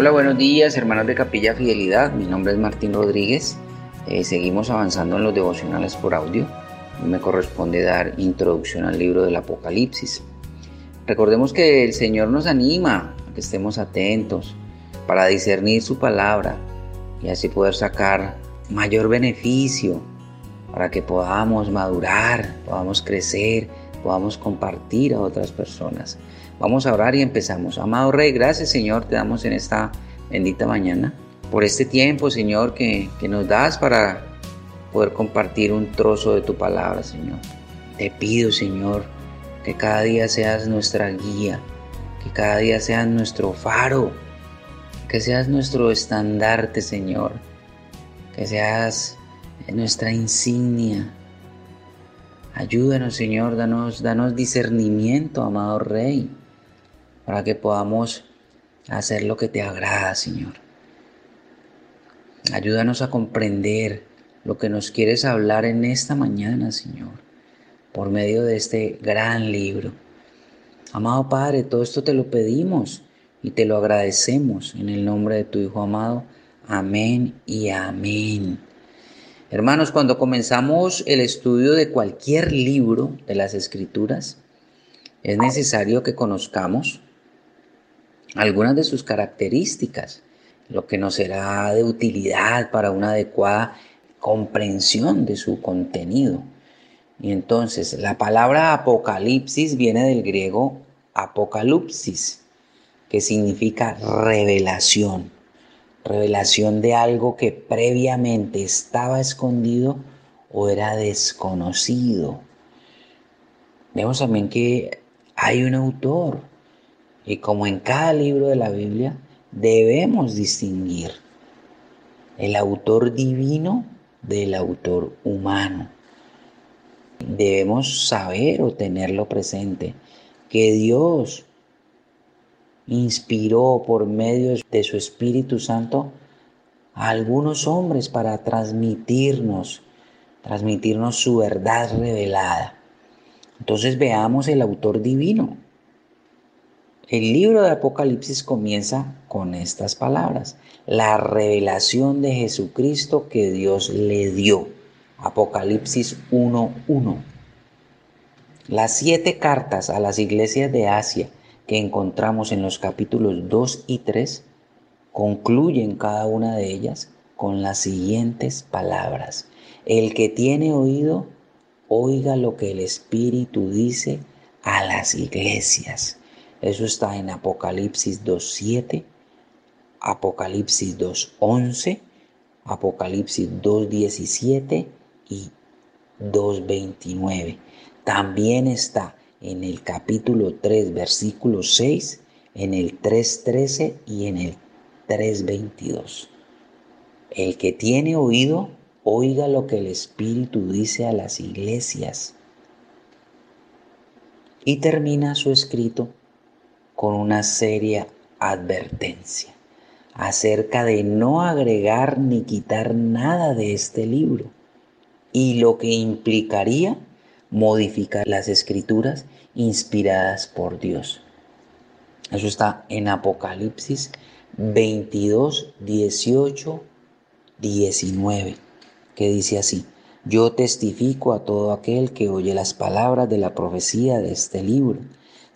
Hola, buenos días hermanos de Capilla Fidelidad. Mi nombre es Martín Rodríguez. Eh, seguimos avanzando en los devocionales por audio. me corresponde dar introducción al libro del Apocalipsis. Recordemos que el Señor nos anima a que estemos atentos para discernir su palabra y así poder sacar mayor beneficio para que podamos madurar, podamos crecer, podamos compartir a otras personas. Vamos a orar y empezamos. Amado Rey, gracias Señor, te damos en esta bendita mañana por este tiempo, Señor, que, que nos das para poder compartir un trozo de tu palabra, Señor. Te pido, Señor, que cada día seas nuestra guía, que cada día seas nuestro faro, que seas nuestro estandarte, Señor, que seas nuestra insignia. Ayúdanos, Señor, danos, danos discernimiento, amado Rey para que podamos hacer lo que te agrada, Señor. Ayúdanos a comprender lo que nos quieres hablar en esta mañana, Señor, por medio de este gran libro. Amado Padre, todo esto te lo pedimos y te lo agradecemos en el nombre de tu Hijo amado. Amén y amén. Hermanos, cuando comenzamos el estudio de cualquier libro de las Escrituras, es necesario que conozcamos algunas de sus características, lo que nos será de utilidad para una adecuada comprensión de su contenido. Y entonces la palabra apocalipsis viene del griego apocalipsis, que significa revelación, revelación de algo que previamente estaba escondido o era desconocido. Vemos también que hay un autor, y como en cada libro de la Biblia, debemos distinguir el autor divino del autor humano. Debemos saber o tenerlo presente que Dios inspiró por medio de su Espíritu Santo a algunos hombres para transmitirnos, transmitirnos su verdad revelada. Entonces veamos el autor divino. El libro de Apocalipsis comienza con estas palabras, la revelación de Jesucristo que Dios le dio. Apocalipsis 1.1. Las siete cartas a las iglesias de Asia que encontramos en los capítulos 2 y 3 concluyen cada una de ellas con las siguientes palabras. El que tiene oído, oiga lo que el Espíritu dice a las iglesias. Eso está en Apocalipsis 2.7, Apocalipsis 2.11, Apocalipsis 2.17 y 2.29. También está en el capítulo 3, versículo 6, en el 3.13 y en el 3.22. El que tiene oído, oiga lo que el Espíritu dice a las iglesias. Y termina su escrito con una seria advertencia acerca de no agregar ni quitar nada de este libro y lo que implicaría modificar las escrituras inspiradas por Dios. Eso está en Apocalipsis 22, 18, 19, que dice así, yo testifico a todo aquel que oye las palabras de la profecía de este libro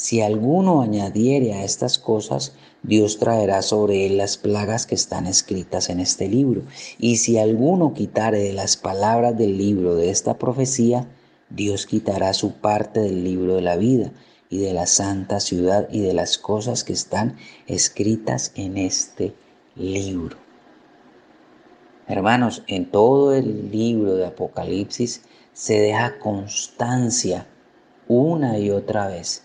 si alguno añadiere a estas cosas, Dios traerá sobre él las plagas que están escritas en este libro. Y si alguno quitare de las palabras del libro de esta profecía, Dios quitará su parte del libro de la vida y de la santa ciudad y de las cosas que están escritas en este libro. Hermanos, en todo el libro de Apocalipsis se deja constancia una y otra vez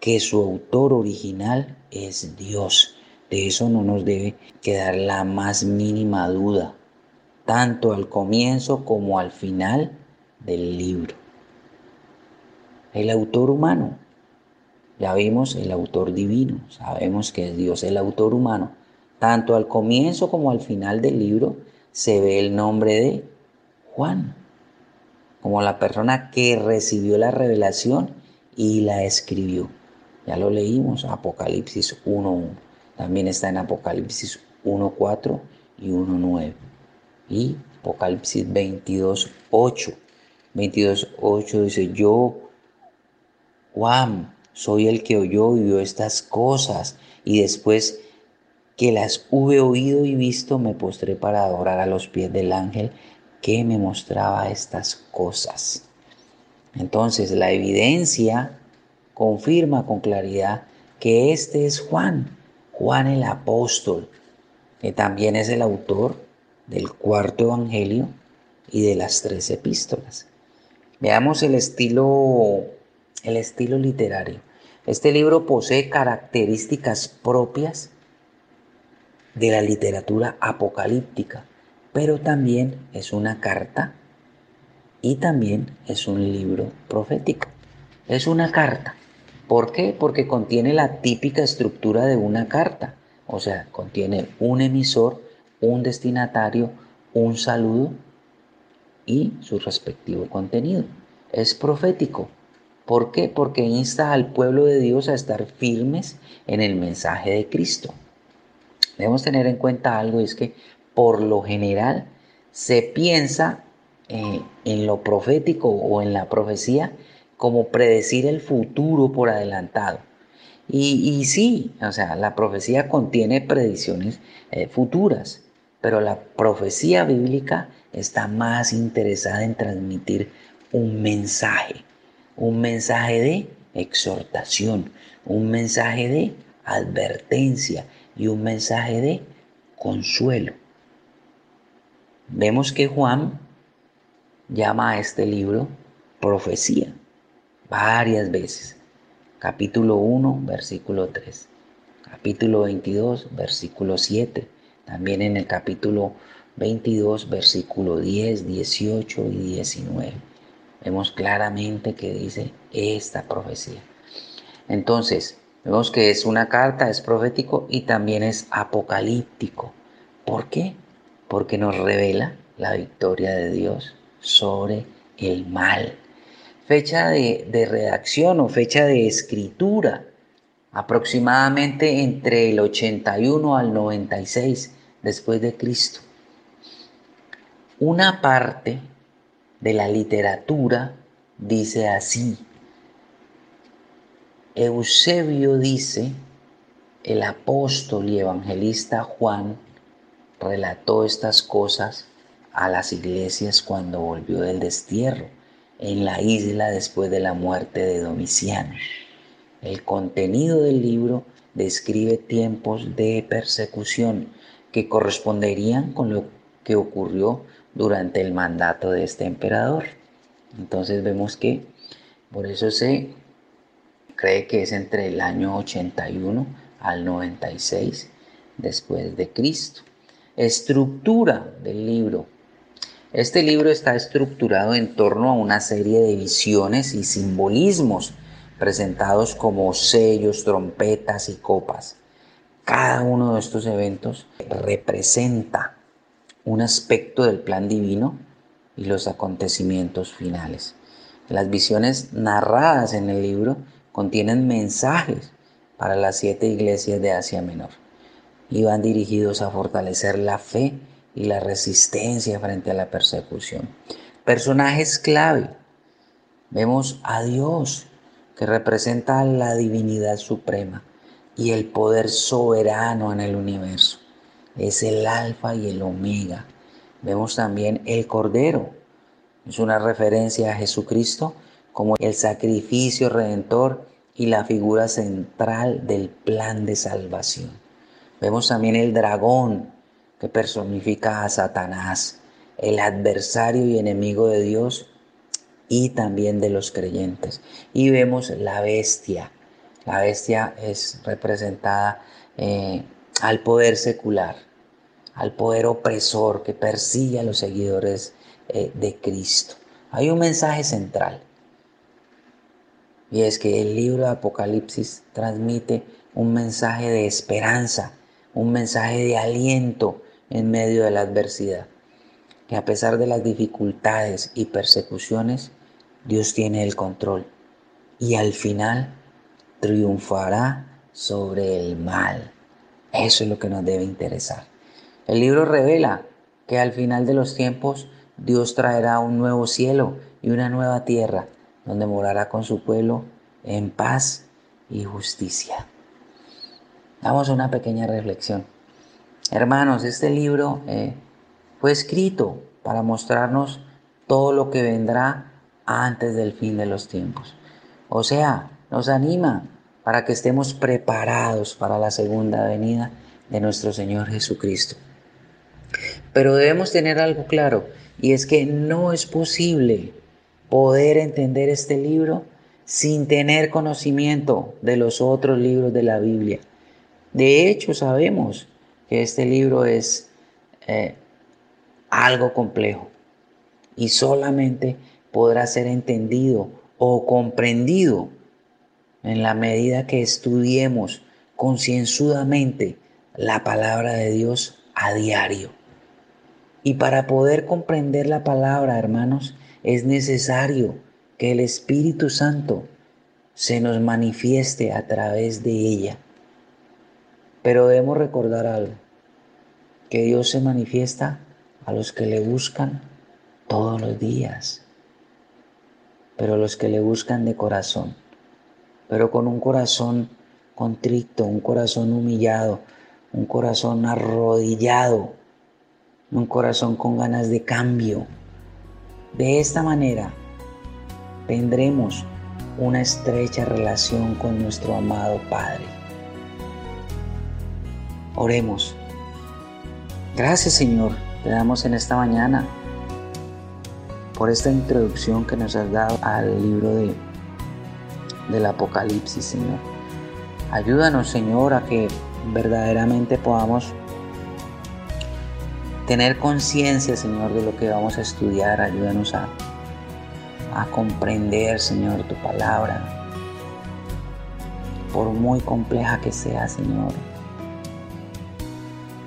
que su autor original es Dios. De eso no nos debe quedar la más mínima duda, tanto al comienzo como al final del libro. El autor humano, ya vimos el autor divino, sabemos que es Dios el autor humano. Tanto al comienzo como al final del libro se ve el nombre de Juan, como la persona que recibió la revelación y la escribió. Ya lo leímos, Apocalipsis 1.1. también está en Apocalipsis 1.4 y 1.9 y Apocalipsis 22.8. 22.8 dice, yo, Juan, soy el que oyó y vio estas cosas y después que las hube oído y visto, me postré para adorar a los pies del ángel que me mostraba estas cosas. Entonces la evidencia confirma con claridad que este es Juan, Juan el apóstol, que también es el autor del cuarto evangelio y de las tres epístolas. Veamos el estilo, el estilo literario. Este libro posee características propias de la literatura apocalíptica, pero también es una carta y también es un libro profético. Es una carta. ¿Por qué? Porque contiene la típica estructura de una carta. O sea, contiene un emisor, un destinatario, un saludo y su respectivo contenido. Es profético. ¿Por qué? Porque insta al pueblo de Dios a estar firmes en el mensaje de Cristo. Debemos tener en cuenta algo, es que por lo general se piensa eh, en lo profético o en la profecía como predecir el futuro por adelantado. Y, sí, o sea, la profecía contiene predicciones eh, futuras, pero la profecía bíblica está más interesada en transmitir un mensaje, un mensaje de exhortación, un mensaje de advertencia y un mensaje de consuelo. Vemos que Juan llama a este libro profecía varias veces. Capítulo 1, versículo 3. Capítulo 22, versículo 7. También en el capítulo 22, versículo 10, 18 y 19. Vemos claramente que dice esta profecía. Entonces, vemos que es una carta, es profético y también es apocalíptico. ¿Por qué? Porque nos revela la victoria de Dios sobre el mal. Fecha de, redacción o fecha de escritura, aproximadamente entre el 81 al 96 después de Cristo. Una parte de la literatura dice así. Eusebio dice, el apóstol y evangelista Juan relató estas cosas a las iglesias cuando volvió del destierro en la isla después de la muerte de Domiciano. El contenido del libro describe tiempos de persecución que corresponderían con lo que ocurrió durante el mandato de este emperador. Entonces vemos que por eso se cree que es entre el año 81 al 96 después de Cristo. Estructura del libro este libro está estructurado en torno a una serie de visiones y simbolismos presentados como sellos, trompetas y copas. Cada uno de estos eventos representa un aspecto del plan divino y los acontecimientos finales. Las visiones narradas en el libro contienen mensajes para las siete iglesias de Asia Menor y van dirigidos a fortalecer la fe y la resistencia frente a la persecución. Personajes clave. Vemos a Dios, que representa la divinidad suprema y el poder soberano en el universo. Es el alfa y el omega. Vemos también el Cordero. Es una referencia a Jesucristo como el sacrificio redentor y la figura central del plan de salvación. Vemos también el dragón, que personifica a Satanás, el adversario y enemigo de Dios y también de los creyentes. Y vemos la bestia. La bestia es representada eh, al poder secular, al poder opresor que persigue a los seguidores eh, de Cristo. Hay un mensaje central. Y es que el libro de Apocalipsis transmite un mensaje de esperanza, un mensaje de aliento, en medio de la adversidad, que a pesar de las dificultades y persecuciones, Dios tiene el control y al final triunfará sobre el mal. Eso es lo que nos debe interesar. El libro revela que al final de los tiempos Dios traerá un nuevo cielo y una nueva tierra donde morará con su pueblo en paz y justicia. Damos una pequeña reflexión. Hermanos, este libro eh, fue escrito para mostrarnos todo lo que vendrá antes del fin de los tiempos. O sea, nos anima para que estemos preparados para la segunda venida de nuestro Señor Jesucristo. Pero debemos tener algo claro, y es que no es posible poder entender este libro sin tener conocimiento de los otros libros de la Biblia. De hecho, sabemos que este libro es eh, algo complejo y solamente podrá ser entendido o comprendido en la medida que estudiemos concienzudamente la palabra de Dios a diario. Y para poder comprender la palabra, hermanos, es necesario que el Espíritu Santo se nos manifieste a través de ella. Pero debemos recordar algo, que Dios se manifiesta a los que le buscan todos los días, pero los que le buscan de corazón, pero con un corazón contrito, un corazón humillado, un corazón arrodillado un corazón con ganas de cambio. De esta manera tendremos una estrecha relación con nuestro amado Padre. Oremos. Gracias Señor, te damos en esta mañana por esta introducción que nos has dado al libro de, del Apocalipsis, Señor. Ayúdanos, Señor, a que verdaderamente podamos tener conciencia, Señor, de lo que vamos a estudiar. Ayúdanos a, a comprender, Señor, tu palabra. Por muy compleja que sea, Señor.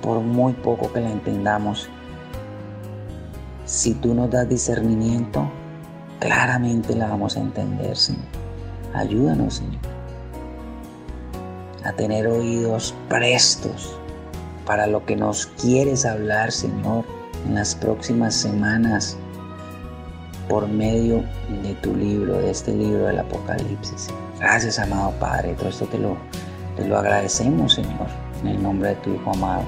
Por muy poco que la entendamos. Si tú nos das discernimiento, claramente la vamos a entender, Señor. Ayúdanos, Señor. A tener oídos prestos para lo que nos quieres hablar, Señor, en las próximas semanas por medio de tu libro, de este libro del Apocalipsis. Gracias, amado Padre. Todo esto te lo, te lo agradecemos, Señor, en el nombre de tu Hijo amado.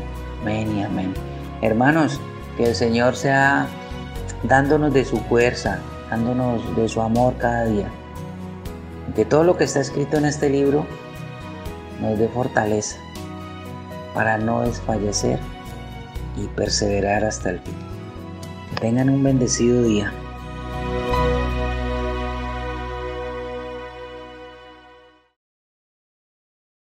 Amén y amén. Hermanos, que el Señor sea dándonos de su fuerza, dándonos de su amor cada día. Que todo lo que está escrito en este libro nos dé fortaleza para no desfallecer y perseverar hasta el fin. tengan un bendecido día.